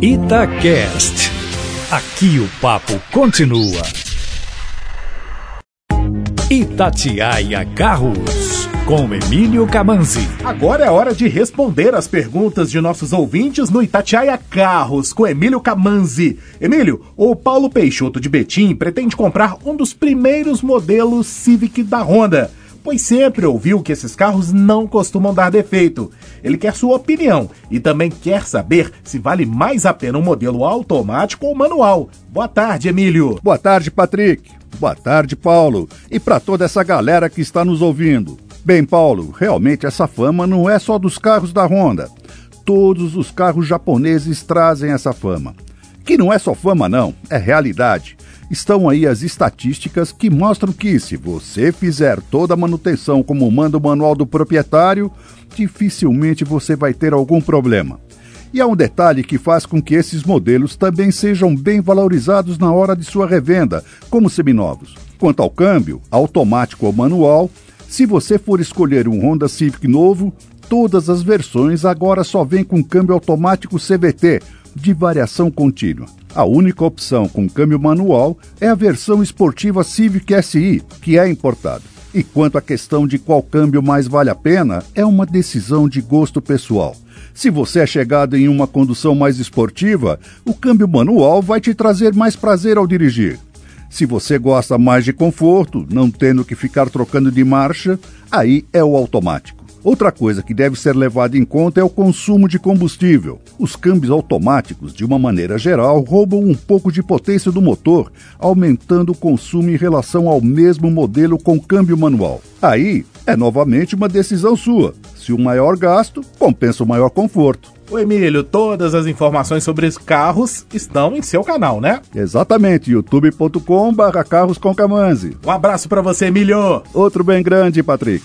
Itacast. Aqui o papo continua. Itatiaia Carros, com Emílio Camanzi. Agora é hora de responder as perguntas de nossos ouvintes no Itatiaia Carros, com Emílio Camanzi. Emílio, o Paulo Peixoto de Betim pretende comprar um dos primeiros modelos Civic da Honda pois sempre ouviu que esses carros não costumam dar defeito. Ele quer sua opinião e também quer saber se vale mais a pena um modelo automático ou manual. Boa tarde, Emílio. Boa tarde, Patrick. Boa tarde, Paulo. E para toda essa galera que está nos ouvindo. Bem, Paulo, realmente essa fama não é só dos carros da Honda. Todos os carros japoneses trazem essa fama. Que não é só fama, não, é realidade estão aí as estatísticas que mostram que, se você fizer toda a manutenção como manda o manual do proprietário, dificilmente você vai ter algum problema. E há um detalhe que faz com que esses modelos também sejam bem valorizados na hora de sua revenda, como seminovos. Quanto ao câmbio, automático ou manual, se você for escolher um Honda Civic novo, todas as versões agora só vêm com câmbio automático CVT, de variação contínua. A única opção com câmbio manual é a versão esportiva Civic SI, que é importada. E quanto à questão de qual câmbio mais vale a pena, é uma decisão de gosto pessoal. Se você é chegado em uma condução mais esportiva, o câmbio manual vai te trazer mais prazer ao dirigir. Se você gosta mais de conforto, não tendo que ficar trocando de marcha, aí é o automático. Outra coisa que deve ser levada em conta é o consumo de combustível. Os câmbios automáticos, de uma maneira geral, roubam um pouco de potência do motor, aumentando o consumo em relação ao mesmo modelo com câmbio manual. Aí é novamente uma decisão sua. Se o maior gasto compensa o maior conforto. O Emílio, todas as informações sobre os carros estão em seu canal, né? Exatamente, youtube.com/carros com Um abraço para você, Emílio. Outro bem grande, Patrick.